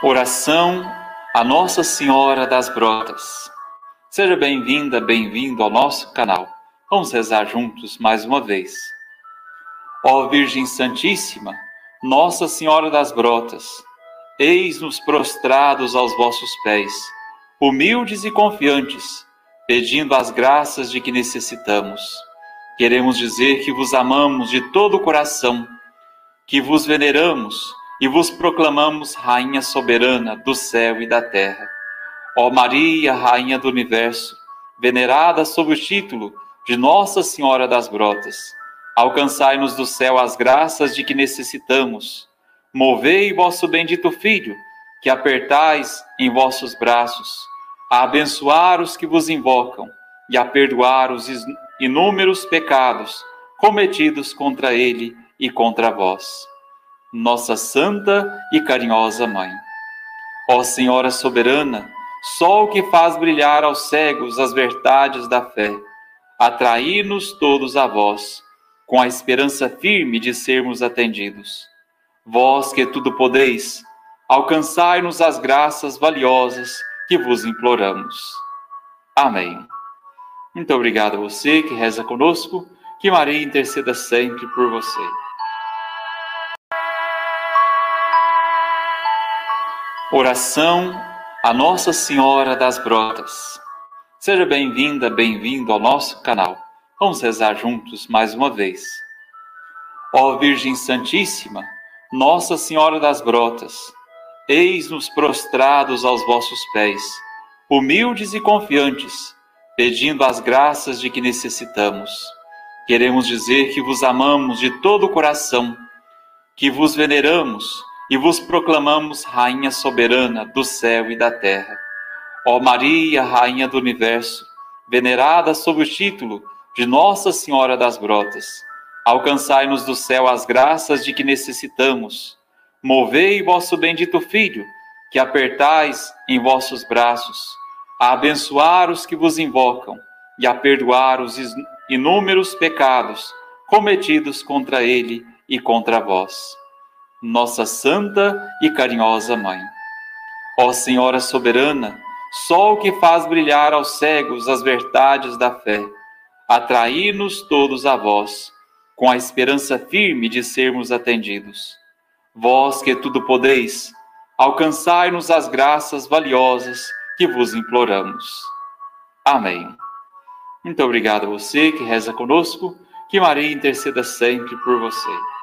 Oração a Nossa Senhora das Brotas. Seja bem-vinda, bem-vindo ao nosso canal. Vamos rezar juntos mais uma vez. Ó Virgem Santíssima, Nossa Senhora das Brotas, eis-nos prostrados aos vossos pés, humildes e confiantes, pedindo as graças de que necessitamos. Queremos dizer que vos amamos de todo o coração, que vos veneramos e vos proclamamos Rainha soberana do céu e da terra. Ó Maria, Rainha do universo, venerada sob o título de Nossa Senhora das Brotas, alcançai-nos do céu as graças de que necessitamos. Movei vosso bendito Filho, que apertais em vossos braços, a abençoar os que vos invocam e a perdoar os inúmeros pecados cometidos contra ele e contra vós nossa santa e carinhosa Mãe. Ó Senhora soberana, sol que faz brilhar aos cegos as verdades da fé, atraí-nos todos a vós, com a esperança firme de sermos atendidos. Vós que tudo podeis, alcançai-nos as graças valiosas que vos imploramos. Amém. Muito obrigado a você que reza conosco, que Maria interceda sempre por você. Oração a Nossa Senhora das Brotas. Seja bem-vinda, bem-vindo ao nosso canal. Vamos rezar juntos mais uma vez. Ó Virgem Santíssima, Nossa Senhora das Brotas, eis-nos prostrados aos vossos pés, humildes e confiantes, pedindo as graças de que necessitamos. Queremos dizer que vos amamos de todo o coração, que vos veneramos e vos proclamamos Rainha soberana do céu e da terra. Ó Maria, Rainha do universo, venerada sob o título de Nossa Senhora das Brotas, alcançai-nos do céu as graças de que necessitamos. Movei vosso bendito Filho, que apertais em vossos braços, a abençoar os que vos invocam e a perdoar os inúmeros pecados cometidos contra ele e contra vós nossa santa e carinhosa Mãe. Ó Senhora soberana, sol que faz brilhar aos cegos as verdades da fé, atraí-nos todos a vós, com a esperança firme de sermos atendidos. Vós que tudo podeis, alcançai-nos as graças valiosas que vos imploramos. Amém. Muito obrigado a você que reza conosco, que Maria interceda sempre por você.